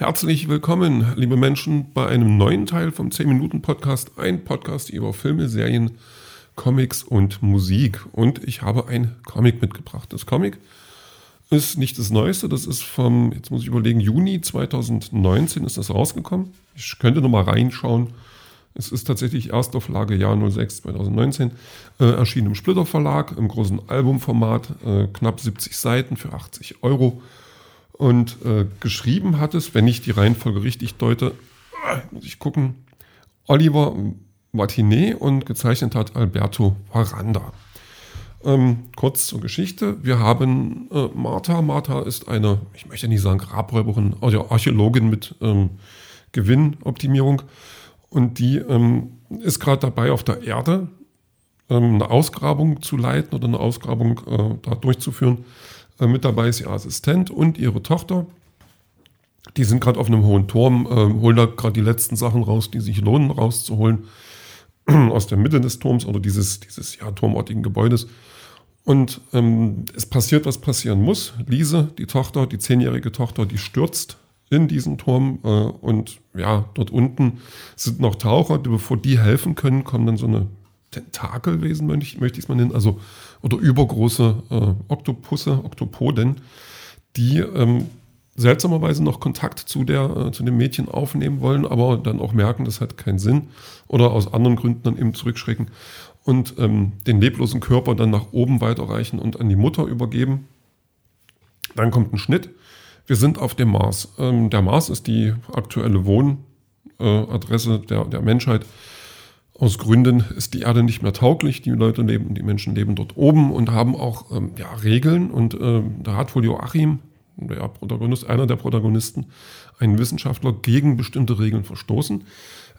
Herzlich willkommen, liebe Menschen, bei einem neuen Teil vom 10-Minuten-Podcast. Ein Podcast über Filme, Serien, Comics und Musik. Und ich habe ein Comic mitgebracht. Das Comic ist nicht das Neueste, das ist vom, jetzt muss ich überlegen, Juni 2019 ist das rausgekommen. Ich könnte nochmal reinschauen. Es ist tatsächlich Erstauflage Jahr 06 2019, äh, erschienen im Splitter Verlag, im großen Albumformat, äh, knapp 70 Seiten für 80 Euro. Und äh, geschrieben hat es, wenn ich die Reihenfolge richtig deute, äh, muss ich gucken, Oliver Martinet und gezeichnet hat Alberto Varanda. Ähm, kurz zur Geschichte. Wir haben äh, Martha. Martha ist eine, ich möchte nicht sagen Grabräuberin, also Archäologin mit ähm, Gewinnoptimierung. Und die ähm, ist gerade dabei, auf der Erde ähm, eine Ausgrabung zu leiten oder eine Ausgrabung äh, da durchzuführen. Äh, mit dabei ist ihr Assistent und ihre Tochter. Die sind gerade auf einem hohen Turm, äh, holen da gerade die letzten Sachen raus, die sich lohnen rauszuholen aus der Mitte des Turms oder dieses, dieses ja, turmartigen Gebäudes. Und ähm, es passiert, was passieren muss. Lise, die Tochter, die zehnjährige Tochter, die stürzt in diesen Turm äh, und ja, dort unten sind noch Taucher, die, bevor die helfen können, kommen dann so eine Tentakelwesen, möchte ich, es mal nennen, also oder übergroße äh, Oktopusse, Oktopoden, die ähm, seltsamerweise noch Kontakt zu, der, äh, zu dem Mädchen aufnehmen wollen, aber dann auch merken, das hat keinen Sinn oder aus anderen Gründen dann eben zurückschrecken und ähm, den leblosen Körper dann nach oben weiterreichen und an die Mutter übergeben. Dann kommt ein Schnitt. Wir sind auf dem Mars. Ähm, der Mars ist die aktuelle Wohnadresse äh, der, der Menschheit. Aus Gründen ist die Erde nicht mehr tauglich. Die Leute leben, die Menschen leben dort oben und haben auch ähm, ja, Regeln. Und ähm, da hat wohl Joachim, der Protagonist, einer der Protagonisten, einen Wissenschaftler gegen bestimmte Regeln verstoßen.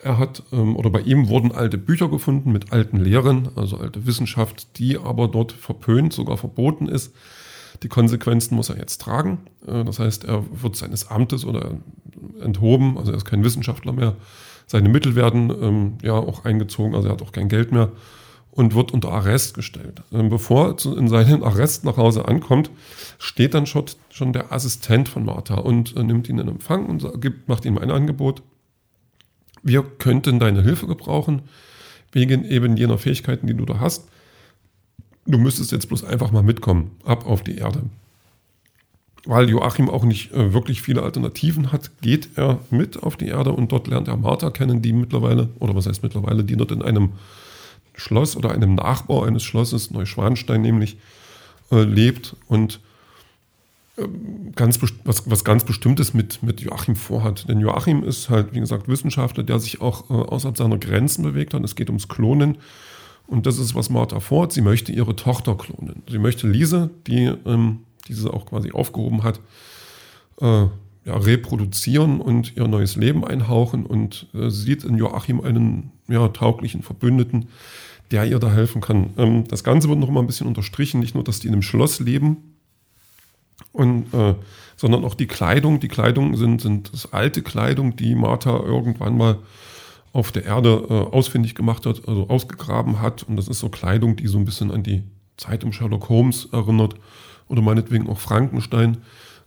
Er hat, ähm, oder bei ihm wurden alte Bücher gefunden mit alten Lehren, also alte Wissenschaft, die aber dort verpönt, sogar verboten ist. Die Konsequenzen muss er jetzt tragen. Äh, das heißt, er wird seines Amtes oder enthoben, also er ist kein Wissenschaftler mehr. Seine Mittel werden ähm, ja auch eingezogen, also er hat auch kein Geld mehr und wird unter Arrest gestellt. Ähm, bevor er in seinen Arrest nach Hause ankommt, steht dann schon, schon der Assistent von Martha und äh, nimmt ihn in Empfang und gibt, macht ihm ein Angebot. Wir könnten deine Hilfe gebrauchen, wegen eben jener Fähigkeiten, die du da hast. Du müsstest jetzt bloß einfach mal mitkommen, ab auf die Erde. Weil Joachim auch nicht äh, wirklich viele Alternativen hat, geht er mit auf die Erde und dort lernt er Martha kennen, die mittlerweile, oder was heißt mittlerweile, die dort in einem Schloss oder einem Nachbau eines Schlosses, Neuschwanstein nämlich, äh, lebt und äh, ganz, was, was ganz Bestimmtes mit, mit Joachim vorhat. Denn Joachim ist halt, wie gesagt, Wissenschaftler, der sich auch äh, außerhalb seiner Grenzen bewegt hat. Es geht ums Klonen. Und das ist, was Martha vorhat. Sie möchte ihre Tochter klonen. Sie möchte Lise, die ähm, diese auch quasi aufgehoben hat, äh, ja, reproduzieren und ihr neues Leben einhauchen und äh, sieht in Joachim einen ja, tauglichen Verbündeten, der ihr da helfen kann. Ähm, das Ganze wird noch mal ein bisschen unterstrichen, nicht nur, dass die in einem Schloss leben, und, äh, sondern auch die Kleidung. Die Kleidung sind, sind das alte Kleidung, die Martha irgendwann mal auf der Erde äh, ausfindig gemacht hat, also ausgegraben hat. Und das ist so Kleidung, die so ein bisschen an die Zeit um Sherlock Holmes erinnert oder meinetwegen auch Frankenstein.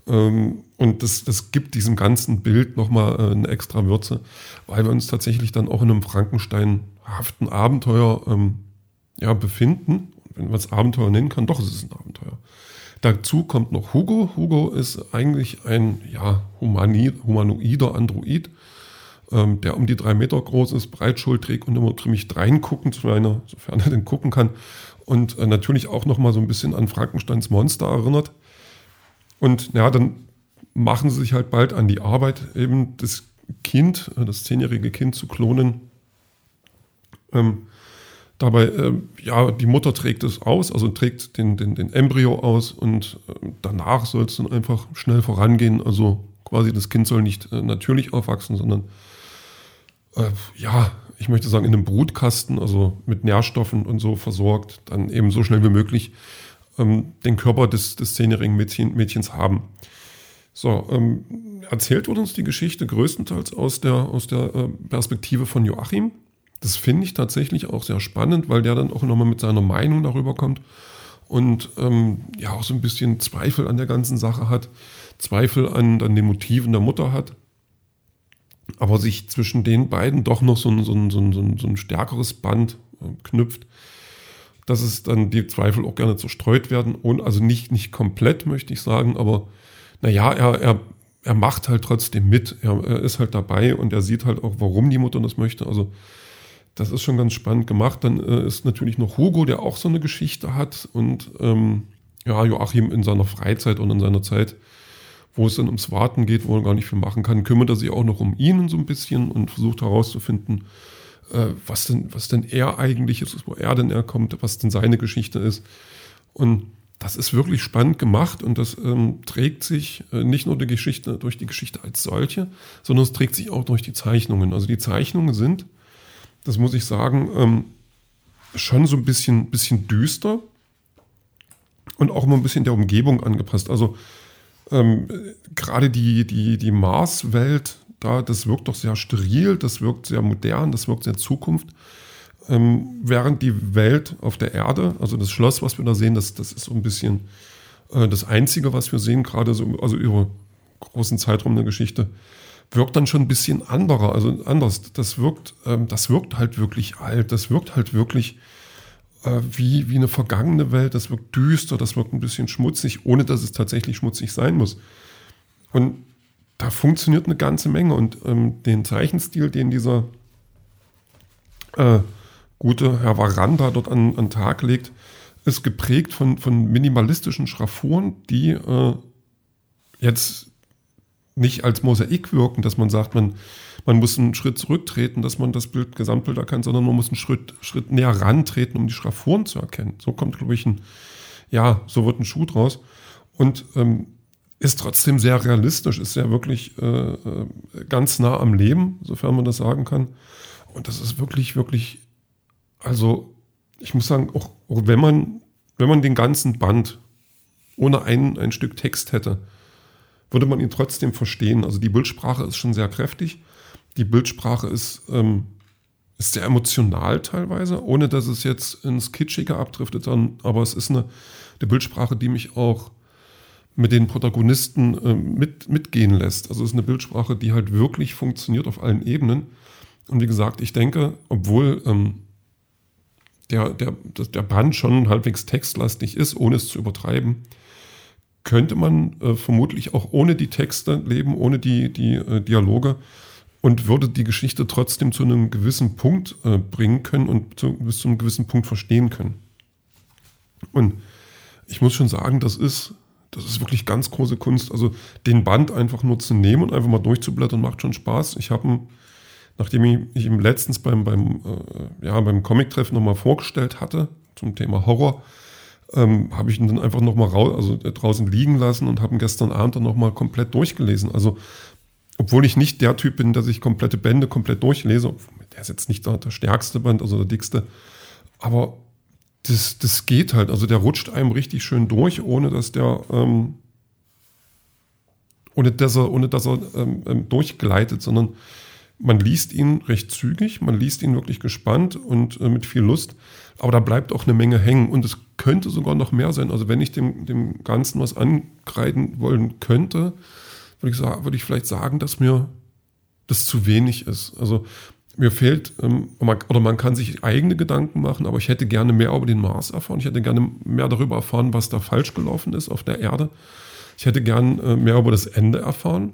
Ähm, und das, das gibt diesem ganzen Bild nochmal äh, eine extra Würze, weil wir uns tatsächlich dann auch in einem Frankenstein-haften Abenteuer ähm, ja, befinden. Wenn man es Abenteuer nennen kann, doch ist es ein Abenteuer. Dazu kommt noch Hugo. Hugo ist eigentlich ein ja, humanoider Android, ähm, der um die drei Meter groß ist, breitschultrig und immer ziemlich dreinguckend, sofern er denn gucken kann. Und äh, natürlich auch nochmal so ein bisschen an Frankensteins Monster erinnert. Und ja, dann machen sie sich halt bald an die Arbeit, eben das Kind, äh, das zehnjährige Kind zu klonen. Ähm, dabei, äh, ja, die Mutter trägt es aus, also trägt den, den, den Embryo aus und äh, danach soll es dann einfach schnell vorangehen. Also quasi das Kind soll nicht äh, natürlich aufwachsen, sondern äh, ja, ich möchte sagen, in einem Brutkasten, also mit Nährstoffen und so versorgt, dann eben so schnell wie möglich ähm, den Körper des, des zehnjährigen Mädchen, Mädchens haben. So, ähm, erzählt wird uns die Geschichte größtenteils aus der, aus der äh, Perspektive von Joachim. Das finde ich tatsächlich auch sehr spannend, weil der dann auch nochmal mit seiner Meinung darüber kommt und ähm, ja auch so ein bisschen Zweifel an der ganzen Sache hat, Zweifel an, an den Motiven der Mutter hat. Aber sich zwischen den beiden doch noch so ein, so ein, so ein, so ein stärkeres Band äh, knüpft, dass es dann die Zweifel auch gerne zerstreut werden. Und also nicht, nicht komplett, möchte ich sagen, aber naja, er, er, er macht halt trotzdem mit. Er, er ist halt dabei und er sieht halt auch, warum die Mutter das möchte. Also das ist schon ganz spannend gemacht. Dann äh, ist natürlich noch Hugo, der auch so eine Geschichte hat und ähm, ja, Joachim in seiner Freizeit und in seiner Zeit, wo es dann ums Warten geht, wo er gar nicht viel machen kann, kümmert er sich auch noch um ihn so ein bisschen und versucht herauszufinden, äh, was, denn, was denn er eigentlich ist, wo er denn herkommt, was denn seine Geschichte ist. Und das ist wirklich spannend gemacht und das ähm, trägt sich äh, nicht nur die Geschichte durch die Geschichte als solche, sondern es trägt sich auch durch die Zeichnungen. Also die Zeichnungen sind, das muss ich sagen, ähm, schon so ein bisschen, bisschen düster und auch immer ein bisschen der Umgebung angepasst. Also ähm, gerade die, die, die Mars-Welt, da, das wirkt doch sehr steril, das wirkt sehr modern, das wirkt sehr Zukunft. Ähm, während die Welt auf der Erde, also das Schloss, was wir da sehen, das, das ist so ein bisschen äh, das Einzige, was wir sehen, gerade so, also über großen Zeitraum der Geschichte, wirkt dann schon ein bisschen anderer, also anders. Das wirkt, ähm, das wirkt halt wirklich alt, das wirkt halt wirklich äh, wie, wie eine vergangene Welt, das wirkt düster, das wirkt ein bisschen schmutzig, ohne dass es tatsächlich schmutzig sein muss. Und da funktioniert eine ganze Menge und ähm, den Zeichenstil, den dieser äh, gute Herr Varanda dort an, den Tag legt, ist geprägt von, von minimalistischen Schraffuren, die äh, jetzt nicht als Mosaik wirken, dass man sagt, man, man muss einen Schritt zurücktreten, dass man das Bild, Gesamtbild erkennt, sondern man muss einen Schritt, Schritt näher rantreten, um die Schraffuren zu erkennen. So kommt, glaube ich, ein, ja, so wird ein Schuh draus. Und ähm, ist trotzdem sehr realistisch, ist ja wirklich äh, äh, ganz nah am Leben, sofern man das sagen kann. Und das ist wirklich, wirklich, also ich muss sagen, auch, auch wenn man, wenn man den ganzen Band ohne ein, ein Stück Text hätte, würde man ihn trotzdem verstehen. Also die Bildsprache ist schon sehr kräftig. Die Bildsprache ist, ähm, ist sehr emotional teilweise, ohne dass es jetzt ins Kitschige abdriftet, aber es ist eine, eine Bildsprache, die mich auch mit den Protagonisten äh, mit, mitgehen lässt. Also es ist eine Bildsprache, die halt wirklich funktioniert auf allen Ebenen. Und wie gesagt, ich denke, obwohl ähm, der, der, der Band schon halbwegs textlastig ist, ohne es zu übertreiben, könnte man äh, vermutlich auch ohne die Texte leben, ohne die, die äh, Dialoge und würde die Geschichte trotzdem zu einem gewissen Punkt äh, bringen können und zu, bis zu einem gewissen Punkt verstehen können. Und ich muss schon sagen, das ist, das ist wirklich ganz große Kunst. Also den Band einfach nur zu nehmen und einfach mal durchzublättern, macht schon Spaß. Ich habe nachdem ich, ihm letztens beim, beim, äh, ja, beim Comic-Treffen nochmal vorgestellt hatte zum Thema Horror, ähm, habe ich ihn dann einfach nochmal also draußen liegen lassen und habe ihn gestern Abend dann nochmal komplett durchgelesen. Also, obwohl ich nicht der Typ bin, der sich komplette Bände komplett durchlese, der ist jetzt nicht der, der stärkste Band, also der dickste, aber das, das geht halt. Also der rutscht einem richtig schön durch, ohne dass der, ähm, ohne dass er, ohne dass er ähm, ähm durchgleitet, sondern man liest ihn recht zügig, man liest ihn wirklich gespannt und äh, mit viel Lust, aber da bleibt auch eine Menge hängen und es könnte sogar noch mehr sein. Also wenn ich dem, dem Ganzen was ankreiden wollen könnte, würde ich, sagen, würde ich vielleicht sagen, dass mir das zu wenig ist. Also mir fehlt, ähm, oder man kann sich eigene Gedanken machen, aber ich hätte gerne mehr über den Mars erfahren. Ich hätte gerne mehr darüber erfahren, was da falsch gelaufen ist auf der Erde. Ich hätte gern äh, mehr über das Ende erfahren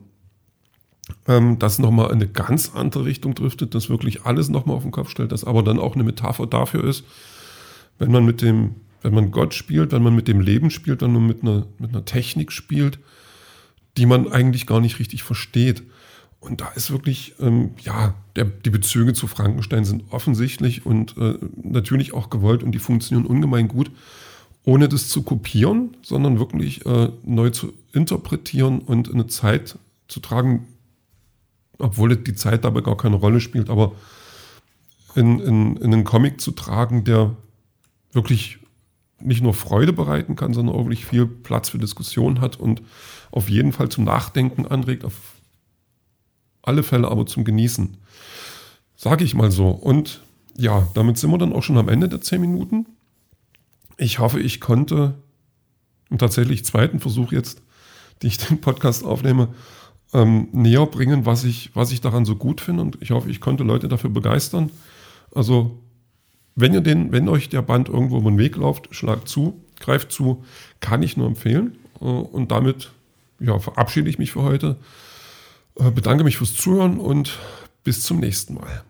ähm, das nochmal in eine ganz andere Richtung driftet, das wirklich alles nochmal auf den Kopf stellt, das aber dann auch eine Metapher dafür ist, wenn man mit dem, wenn man Gott spielt, wenn man mit dem Leben spielt, wenn man mit einer, mit einer Technik spielt, die man eigentlich gar nicht richtig versteht. Und da ist wirklich, ähm, ja, der, die Bezüge zu Frankenstein sind offensichtlich und äh, natürlich auch gewollt und die funktionieren ungemein gut, ohne das zu kopieren, sondern wirklich äh, neu zu interpretieren und eine Zeit zu tragen, obwohl die Zeit dabei gar keine Rolle spielt, aber in, in, in einen Comic zu tragen, der wirklich nicht nur Freude bereiten kann, sondern auch wirklich viel Platz für Diskussion hat und auf jeden Fall zum Nachdenken anregt, auf alle Fälle aber zum Genießen. Sage ich mal so. Und ja, damit sind wir dann auch schon am Ende der 10 Minuten. Ich hoffe, ich konnte im tatsächlich zweiten Versuch jetzt, die ich den Podcast aufnehme, ähm, näher bringen, was ich, was ich daran so gut finde. Und ich hoffe, ich konnte Leute dafür begeistern. Also, wenn ihr den, wenn euch der Band irgendwo über den Weg läuft, schlagt zu, greift zu, kann ich nur empfehlen. Äh, und damit ja, verabschiede ich mich für heute. Äh, bedanke mich fürs Zuhören und bis zum nächsten Mal.